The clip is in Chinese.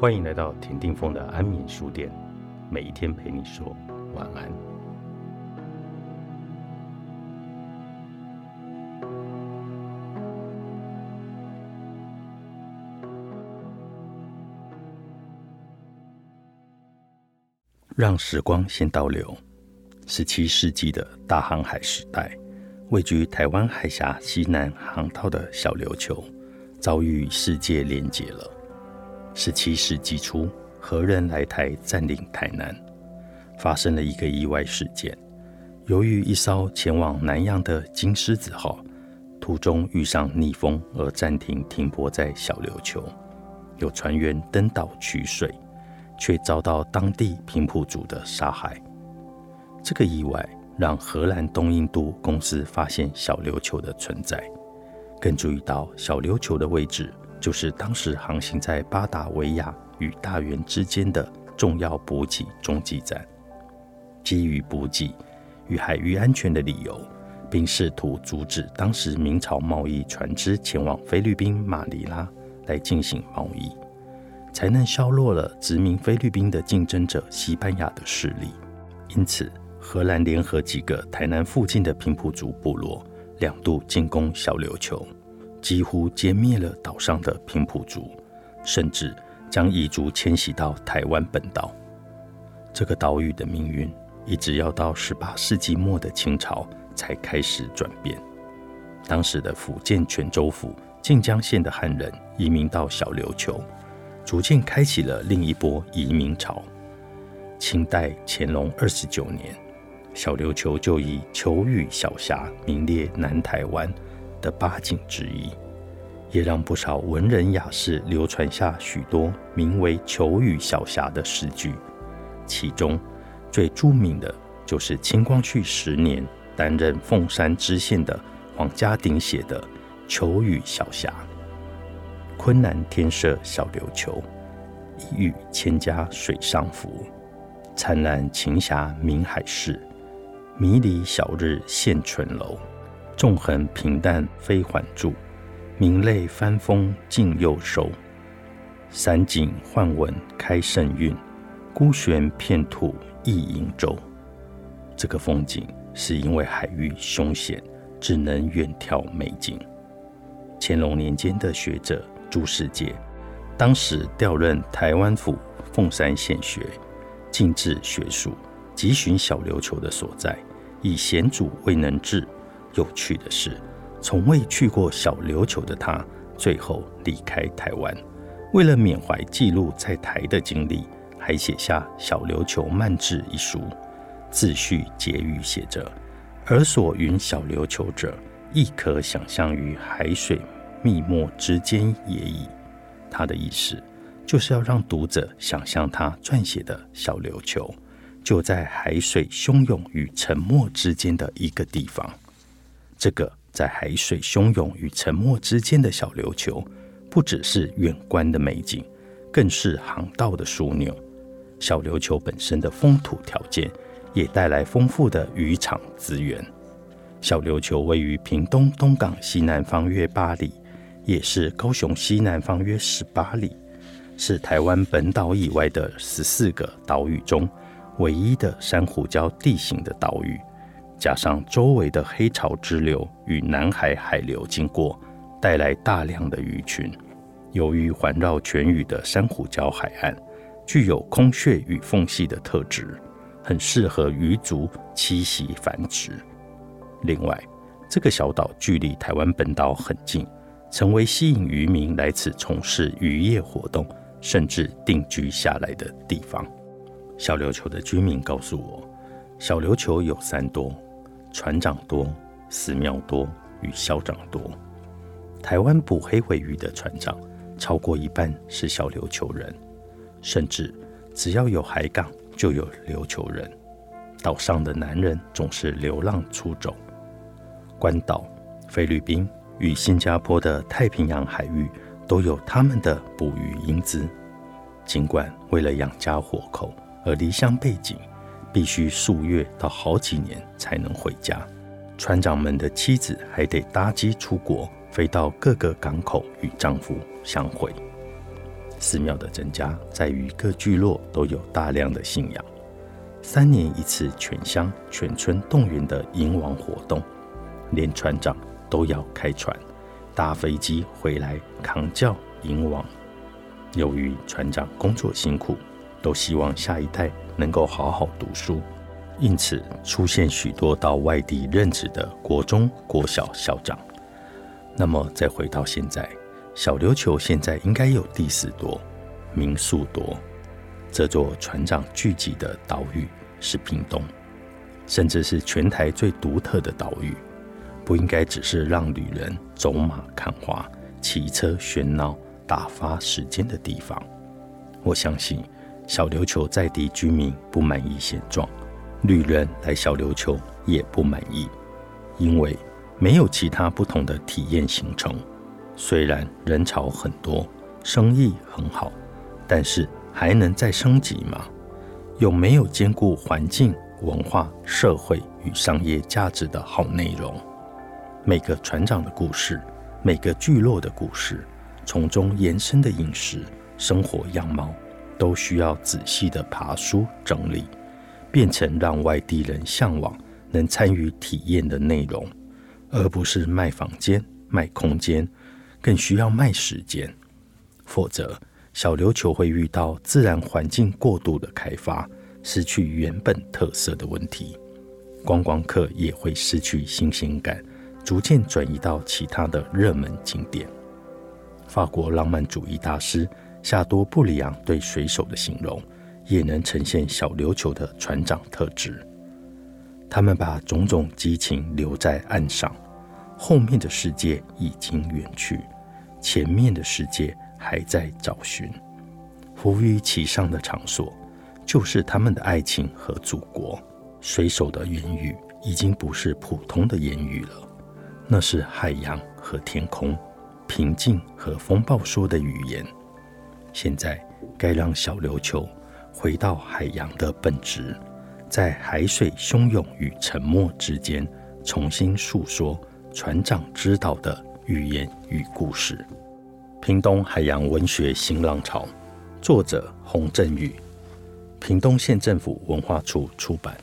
欢迎来到田定峰的安眠书店，每一天陪你说晚安。让时光先倒流，十七世纪的大航海时代，位居台湾海峡西南航道的小琉球，遭遇世界连结了。十七世纪初，荷人来台占领台南，发生了一个意外事件。由于一艘前往南洋的金狮子号途中遇上逆风而暂停停泊在小琉球，有船员登岛取水，却遭到当地平埔族的杀害。这个意外让荷兰东印度公司发现小琉球的存在，更注意到小琉球的位置。就是当时航行在巴达维亚与大员之间的重要补给中继站，基于补给与海域安全的理由，并试图阻止当时明朝贸易船只前往菲律宾马尼拉来进行贸易，才能削弱了殖民菲律宾的竞争者西班牙的势力。因此，荷兰联合几个台南附近的平埔族部落，两度进攻小琉球。几乎歼灭了岛上的平埔族，甚至将彝族迁徙到台湾本岛。这个岛屿的命运，一直要到十八世纪末的清朝才开始转变。当时的福建泉州府晋江县的汉人移民到小琉球，逐渐开启了另一波移民潮。清代乾隆二十九年，小琉球就以球屿小峡名列南台湾。的八景之一，也让不少文人雅士流传下许多名为“求雨小侠”的诗句。其中最著名的就是清光绪十年担任凤山知县的黄家鼎写的《求雨小侠》：“昆南天色小琉球，一遇千家水上浮。灿烂晴霞明海市，迷离晓日现春楼。”纵横平淡非缓住，明泪翻风尽又收。散景换文开盛韵，孤悬片土一瀛洲。这个风景是因为海域凶险，只能远眺美景。乾隆年间的学者朱世杰，当时调任台湾府凤山县学，进治学术，急寻小琉球的所在，以险阻未能至。有趣的是，从未去过小琉球的他，最后离开台湾，为了缅怀记录在台的经历，还写下《小琉球漫志》一书，自序结语写着：“而所云小琉球者，亦可想象于海水密墨之间也已。”他的意思就是要让读者想象他撰写的小琉球，就在海水汹涌与沉默之间的一个地方。这个在海水汹涌与沉默之间的小琉球，不只是远观的美景，更是航道的枢纽。小琉球本身的风土条件也带来丰富的渔场资源。小琉球位于屏东东港西南方约八里，也是高雄西南方约十八里，是台湾本岛以外的十四个岛屿中唯一的珊瑚礁地形的岛屿。加上周围的黑潮支流与南海海流经过，带来大量的鱼群。由于环绕全屿的珊瑚礁海岸具有空穴与缝隙的特质，很适合鱼族栖息繁殖。另外，这个小岛距离台湾本岛很近，成为吸引渔民来此从事渔业活动，甚至定居下来的地方。小琉球的居民告诉我，小琉球有三多。船长多，寺庙多，与校长多。台湾捕黑尾鱼的船长超过一半是小琉球人，甚至只要有海港就有琉球人。岛上的男人总是流浪出走。关岛、菲律宾与新加坡的太平洋海域都有他们的捕鱼英姿。尽管为了养家活口而离乡背井。必须数月到好几年才能回家，船长们的妻子还得搭机出国，飞到各个港口与丈夫相会。寺庙的增加在于各聚落都有大量的信仰。三年一次全乡全村动员的迎王活动，连船长都要开船搭飞机回来扛轿迎王。由于船长工作辛苦，都希望下一代能够好好读书，因此出现许多到外地任职的国中、国小校长。那么再回到现在，小琉球现在应该有地势多、民宿多。这座船长聚集的岛屿是屏东，甚至是全台最独特的岛屿，不应该只是让旅人走马看花、骑车喧闹、打发时间的地方。我相信小琉球在地居民不满意现状，旅人来小琉球也不满意，因为没有其他不同的体验行程。虽然人潮很多，生意很好，但是。还能再升级吗？有没有兼顾环境、文化、社会与商业价值的好内容？每个船长的故事，每个聚落的故事，从中延伸的饮食、生活样貌，都需要仔细的爬书整理，变成让外地人向往、能参与体验的内容，而不是卖房间、卖空间，更需要卖时间，否则。小琉球会遇到自然环境过度的开发，失去原本特色的问题；观光客也会失去新鲜感，逐渐转移到其他的热门景点。法国浪漫主义大师夏多布里昂对水手的形容，也能呈现小琉球的船长特质。他们把种种激情留在岸上，后面的世界已经远去，前面的世界。还在找寻，浮于其上的场所，就是他们的爱情和祖国。水手的言语已经不是普通的言语了，那是海洋和天空、平静和风暴说的语言。现在该让小琉球回到海洋的本质，在海水汹涌与沉默之间，重新诉说船长知道的语言与故事。屏东海洋文学新浪潮，作者洪振宇，屏东县政府文化处出版。